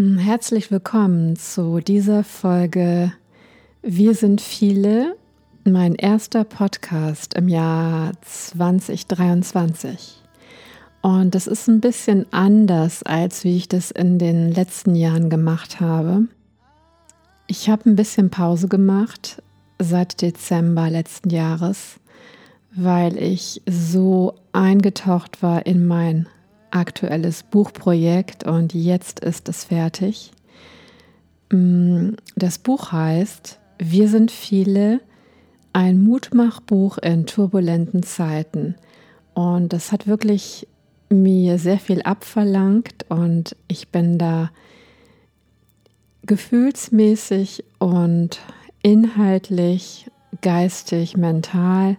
Herzlich willkommen zu dieser Folge Wir sind viele, mein erster Podcast im Jahr 2023. Und das ist ein bisschen anders, als wie ich das in den letzten Jahren gemacht habe. Ich habe ein bisschen Pause gemacht seit Dezember letzten Jahres, weil ich so eingetaucht war in mein aktuelles Buchprojekt und jetzt ist es fertig. Mm, das Buch heißt Wir sind viele, ein Mutmachbuch in turbulenten Zeiten. Und das hat wirklich mir sehr viel abverlangt und ich bin da gefühlsmäßig und inhaltlich, geistig, mental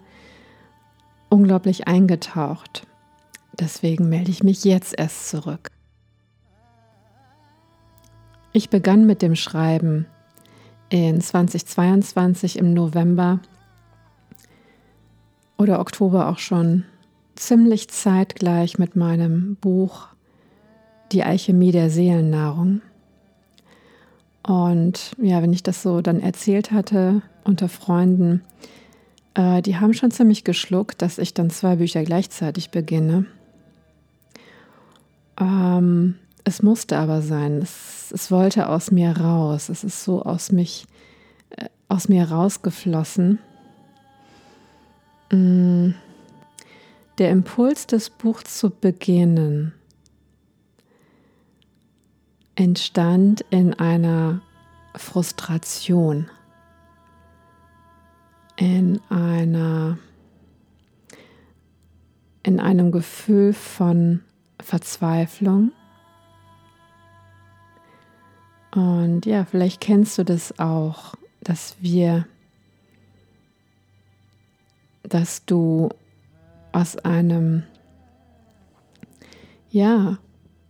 unglaublich eingetaucht. Deswegen melde ich mich jetzt erst zurück. Ich begann mit dem Schreiben in 2022 im November oder Oktober auch schon ziemlich zeitgleich mit meinem Buch Die Alchemie der Seelennahrung. Und ja, wenn ich das so dann erzählt hatte unter Freunden, äh, die haben schon ziemlich geschluckt, dass ich dann zwei Bücher gleichzeitig beginne. Ähm, es musste aber sein. Es, es, wollte aus mir raus. Es ist so aus mich, äh, aus mir rausgeflossen. Mm. Der Impuls, das Buch zu beginnen, entstand in einer Frustration, in einer in einem Gefühl von Verzweiflung. Und ja, vielleicht kennst du das auch, dass wir, dass du aus einem, ja,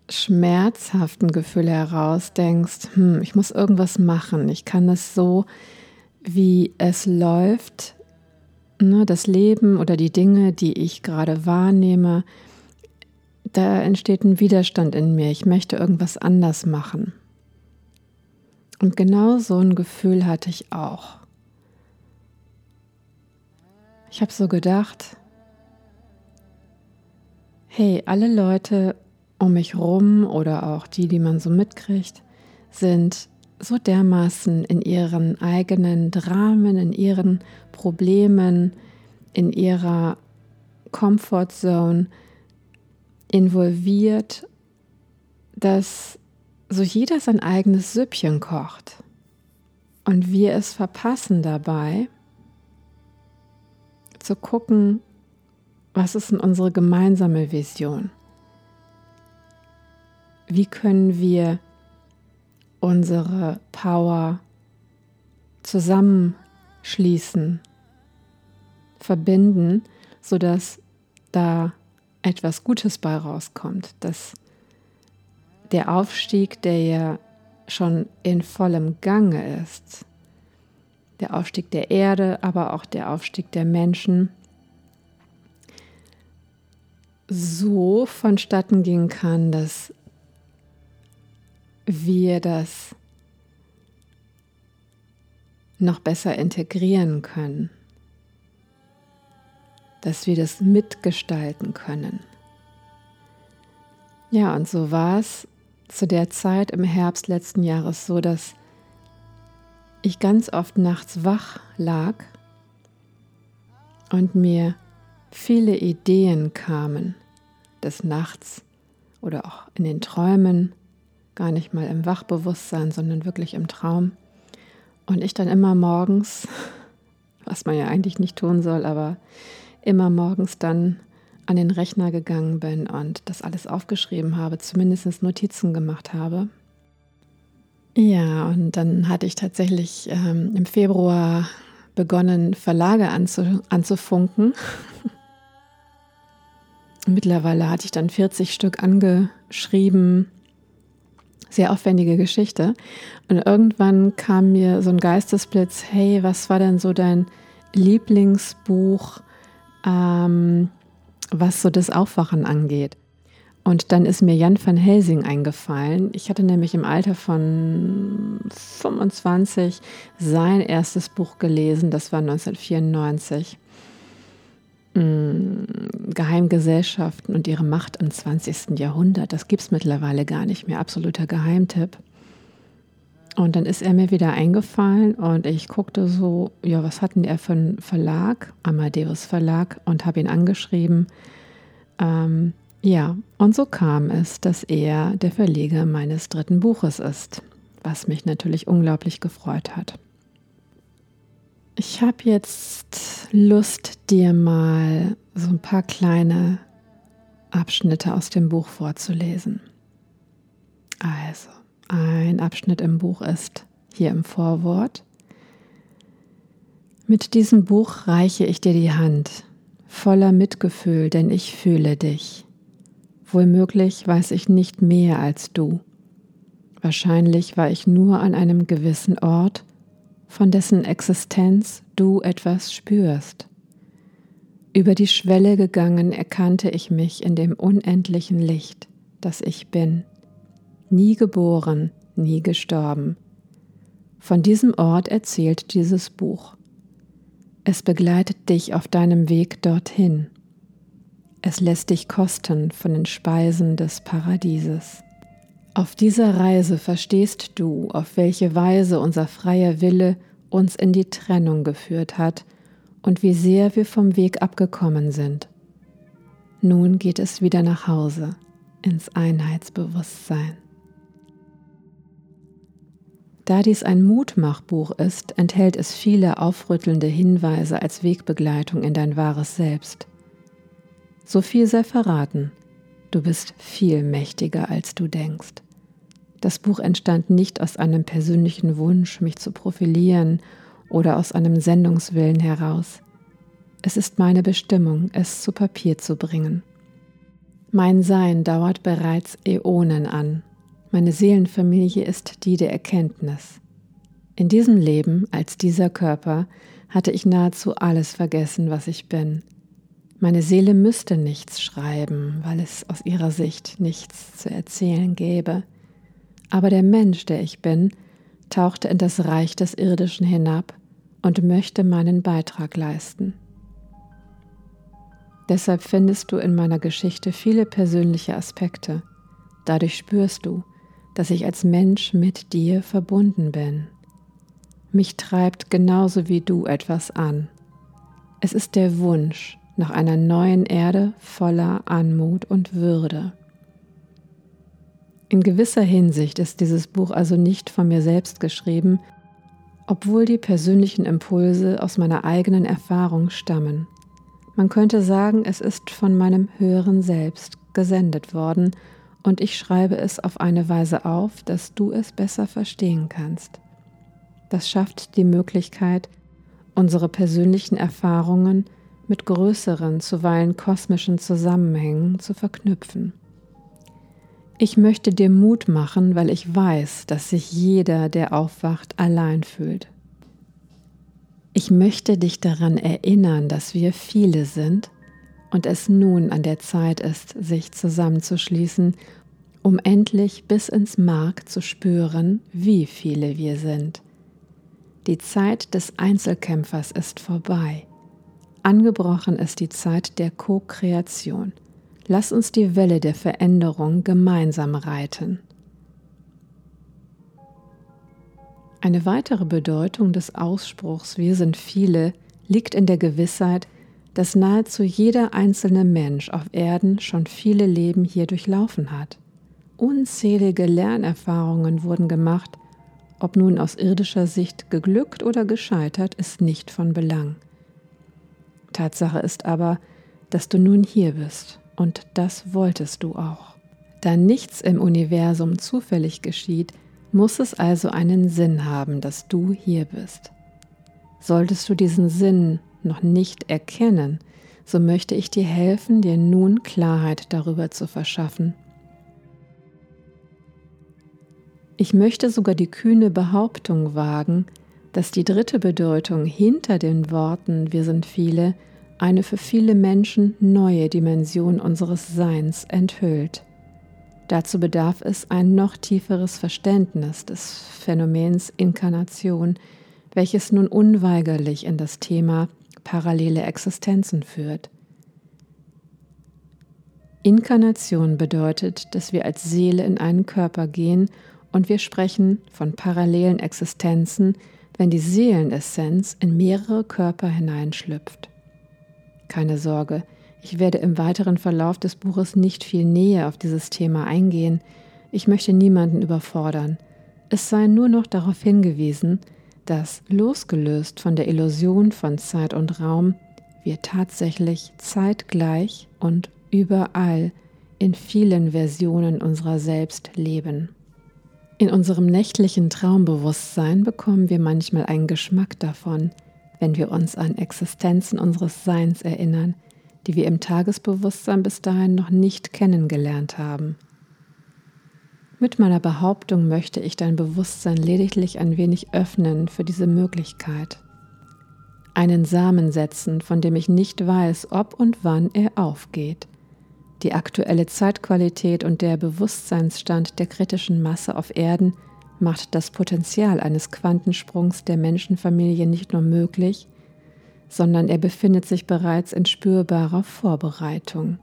schmerzhaften Gefühl heraus denkst, hm, ich muss irgendwas machen, ich kann es so, wie es läuft, ne, das Leben oder die Dinge, die ich gerade wahrnehme, da entsteht ein Widerstand in mir. Ich möchte irgendwas anders machen. Und genau so ein Gefühl hatte ich auch. Ich habe so gedacht, hey, alle Leute um mich rum oder auch die, die man so mitkriegt, sind so dermaßen in ihren eigenen Dramen, in ihren Problemen, in ihrer Comfortzone, involviert, dass so jeder sein eigenes Süppchen kocht und wir es verpassen dabei zu gucken, was ist denn unsere gemeinsame Vision? Wie können wir unsere Power zusammenschließen, verbinden, sodass da etwas Gutes bei rauskommt, dass der Aufstieg, der ja schon in vollem Gange ist, der Aufstieg der Erde, aber auch der Aufstieg der Menschen, so vonstatten gehen kann, dass wir das noch besser integrieren können dass wir das mitgestalten können. Ja, und so war es zu der Zeit im Herbst letzten Jahres so, dass ich ganz oft nachts wach lag und mir viele Ideen kamen des Nachts oder auch in den Träumen, gar nicht mal im Wachbewusstsein, sondern wirklich im Traum. Und ich dann immer morgens, was man ja eigentlich nicht tun soll, aber immer morgens dann an den Rechner gegangen bin und das alles aufgeschrieben habe, zumindest Notizen gemacht habe. Ja, und dann hatte ich tatsächlich ähm, im Februar begonnen, Verlage anzu, anzufunken. Mittlerweile hatte ich dann 40 Stück angeschrieben. Sehr aufwendige Geschichte. Und irgendwann kam mir so ein Geistesblitz, hey, was war denn so dein Lieblingsbuch? Ähm, was so das Aufwachen angeht. Und dann ist mir Jan van Helsing eingefallen. Ich hatte nämlich im Alter von 25 sein erstes Buch gelesen, das war 1994. Mm, Geheimgesellschaften und ihre Macht im 20. Jahrhundert. Das gibt es mittlerweile gar nicht mehr. Absoluter Geheimtipp. Und dann ist er mir wieder eingefallen und ich guckte so, ja, was hatten er für einen Verlag? Amadeus Verlag und habe ihn angeschrieben. Ähm, ja, und so kam es, dass er der Verleger meines dritten Buches ist, was mich natürlich unglaublich gefreut hat. Ich habe jetzt Lust, dir mal so ein paar kleine Abschnitte aus dem Buch vorzulesen. Also, ein Abschnitt im Buch ist hier im Vorwort. Mit diesem Buch reiche ich dir die Hand, voller Mitgefühl, denn ich fühle dich. Wohlmöglich weiß ich nicht mehr als du. Wahrscheinlich war ich nur an einem gewissen Ort, von dessen Existenz du etwas spürst. Über die Schwelle gegangen erkannte ich mich in dem unendlichen Licht, das ich bin, nie geboren, nie gestorben. Von diesem Ort erzählt dieses Buch. Es begleitet dich auf deinem Weg dorthin. Es lässt dich kosten von den Speisen des Paradieses. Auf dieser Reise verstehst du, auf welche Weise unser freier Wille uns in die Trennung geführt hat und wie sehr wir vom Weg abgekommen sind. Nun geht es wieder nach Hause, ins Einheitsbewusstsein. Da dies ein Mutmachbuch ist, enthält es viele aufrüttelnde Hinweise als Wegbegleitung in dein wahres Selbst. So viel sei verraten, du bist viel mächtiger, als du denkst. Das Buch entstand nicht aus einem persönlichen Wunsch, mich zu profilieren oder aus einem Sendungswillen heraus. Es ist meine Bestimmung, es zu Papier zu bringen. Mein Sein dauert bereits Äonen an. Meine Seelenfamilie ist die der Erkenntnis. In diesem Leben, als dieser Körper, hatte ich nahezu alles vergessen, was ich bin. Meine Seele müsste nichts schreiben, weil es aus ihrer Sicht nichts zu erzählen gäbe. Aber der Mensch, der ich bin, tauchte in das Reich des Irdischen hinab und möchte meinen Beitrag leisten. Deshalb findest du in meiner Geschichte viele persönliche Aspekte. Dadurch spürst du, dass ich als Mensch mit dir verbunden bin. Mich treibt genauso wie du etwas an. Es ist der Wunsch, nach einer neuen Erde voller Anmut und Würde. In gewisser Hinsicht ist dieses Buch also nicht von mir selbst geschrieben, obwohl die persönlichen Impulse aus meiner eigenen Erfahrung stammen. Man könnte sagen, es ist von meinem höheren Selbst gesendet worden und ich schreibe es auf eine Weise auf, dass du es besser verstehen kannst. Das schafft die Möglichkeit, unsere persönlichen Erfahrungen mit größeren, zuweilen kosmischen Zusammenhängen zu verknüpfen. Ich möchte dir Mut machen, weil ich weiß, dass sich jeder, der aufwacht, allein fühlt. Ich möchte dich daran erinnern, dass wir viele sind und es nun an der Zeit ist, sich zusammenzuschließen, um endlich bis ins Mark zu spüren, wie viele wir sind. Die Zeit des Einzelkämpfers ist vorbei. Angebrochen ist die Zeit der Co-Kreation. Lass uns die Welle der Veränderung gemeinsam reiten. Eine weitere Bedeutung des Ausspruchs Wir sind viele liegt in der Gewissheit, dass nahezu jeder einzelne Mensch auf Erden schon viele Leben hier durchlaufen hat. Unzählige Lernerfahrungen wurden gemacht, ob nun aus irdischer Sicht geglückt oder gescheitert, ist nicht von Belang. Tatsache ist aber, dass du nun hier bist und das wolltest du auch. Da nichts im Universum zufällig geschieht, muss es also einen Sinn haben, dass du hier bist. Solltest du diesen Sinn noch nicht erkennen, so möchte ich dir helfen, dir nun Klarheit darüber zu verschaffen. Ich möchte sogar die kühne Behauptung wagen, dass die dritte Bedeutung hinter den Worten Wir sind viele eine für viele Menschen neue Dimension unseres Seins enthüllt. Dazu bedarf es ein noch tieferes Verständnis des Phänomens Inkarnation, welches nun unweigerlich in das Thema parallele Existenzen führt. Inkarnation bedeutet, dass wir als Seele in einen Körper gehen und wir sprechen von parallelen Existenzen, wenn die Seelenessenz in mehrere Körper hineinschlüpft. Keine Sorge, ich werde im weiteren Verlauf des Buches nicht viel näher auf dieses Thema eingehen. Ich möchte niemanden überfordern. Es sei nur noch darauf hingewiesen, dass losgelöst von der Illusion von Zeit und Raum wir tatsächlich zeitgleich und überall in vielen Versionen unserer selbst leben. In unserem nächtlichen Traumbewusstsein bekommen wir manchmal einen Geschmack davon, wenn wir uns an Existenzen unseres Seins erinnern, die wir im Tagesbewusstsein bis dahin noch nicht kennengelernt haben. Mit meiner Behauptung möchte ich dein Bewusstsein lediglich ein wenig öffnen für diese Möglichkeit. Einen Samen setzen, von dem ich nicht weiß, ob und wann er aufgeht die aktuelle Zeitqualität und der Bewusstseinsstand der kritischen Masse auf Erden macht das Potenzial eines Quantensprungs der Menschenfamilie nicht nur möglich, sondern er befindet sich bereits in spürbarer Vorbereitung.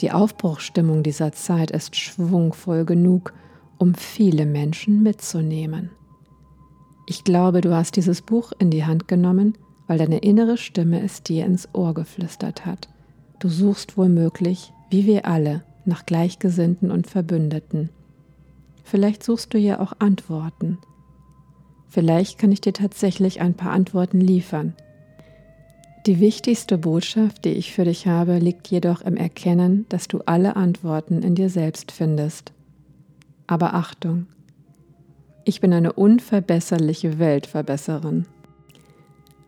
Die Aufbruchstimmung dieser Zeit ist schwungvoll genug, um viele Menschen mitzunehmen. Ich glaube, du hast dieses Buch in die Hand genommen, weil deine innere Stimme es dir ins Ohr geflüstert hat. Du suchst womöglich, wie wir alle, nach Gleichgesinnten und Verbündeten. Vielleicht suchst du ja auch Antworten. Vielleicht kann ich dir tatsächlich ein paar Antworten liefern. Die wichtigste Botschaft, die ich für dich habe, liegt jedoch im Erkennen, dass du alle Antworten in dir selbst findest. Aber Achtung, ich bin eine unverbesserliche Weltverbesserin.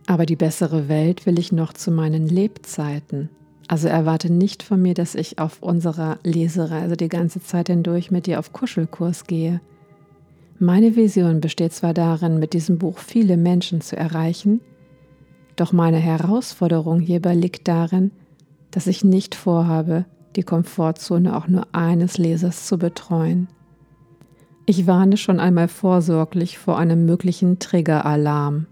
Aber die bessere Welt will ich noch zu meinen Lebzeiten. Also erwarte nicht von mir, dass ich auf unserer Lesereise die ganze Zeit hindurch mit dir auf Kuschelkurs gehe. Meine Vision besteht zwar darin, mit diesem Buch viele Menschen zu erreichen, doch meine Herausforderung hierbei liegt darin, dass ich nicht vorhabe, die Komfortzone auch nur eines Lesers zu betreuen. Ich warne schon einmal vorsorglich vor einem möglichen Triggeralarm.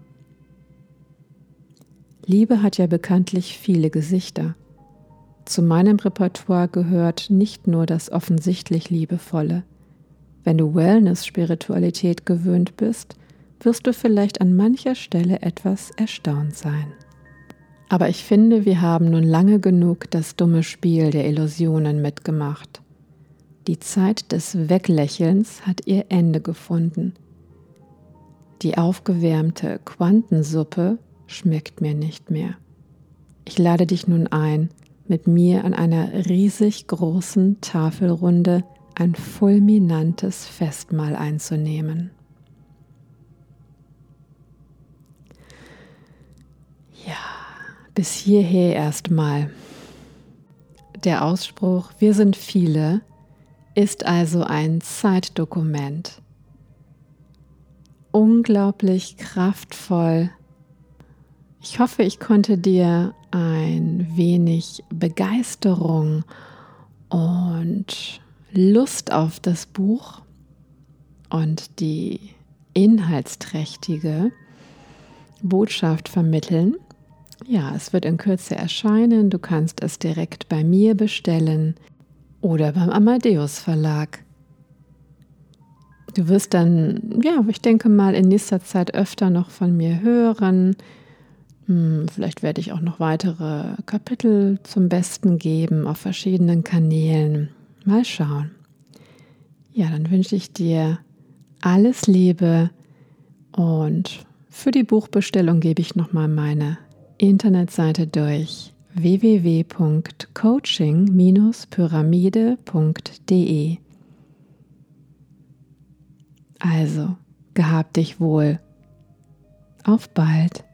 Liebe hat ja bekanntlich viele Gesichter. Zu meinem Repertoire gehört nicht nur das offensichtlich Liebevolle. Wenn du Wellness-Spiritualität gewöhnt bist, wirst du vielleicht an mancher Stelle etwas erstaunt sein. Aber ich finde, wir haben nun lange genug das dumme Spiel der Illusionen mitgemacht. Die Zeit des Weglächelns hat ihr Ende gefunden. Die aufgewärmte Quantensuppe schmeckt mir nicht mehr. Ich lade dich nun ein, mit mir an einer riesig großen Tafelrunde ein fulminantes Festmahl einzunehmen. Ja, bis hierher erstmal. Der Ausspruch Wir sind viele ist also ein Zeitdokument. Unglaublich kraftvoll. Ich hoffe, ich konnte dir ein wenig Begeisterung und Lust auf das Buch und die inhaltsträchtige Botschaft vermitteln. Ja, es wird in Kürze erscheinen. Du kannst es direkt bei mir bestellen oder beim Amadeus Verlag. Du wirst dann, ja, ich denke mal, in nächster Zeit öfter noch von mir hören. Hm, vielleicht werde ich auch noch weitere Kapitel zum Besten geben auf verschiedenen Kanälen. Mal schauen. Ja, dann wünsche ich dir alles Liebe und für die Buchbestellung gebe ich nochmal meine Internetseite durch www.coaching-pyramide.de. Also, gehab dich wohl. Auf bald.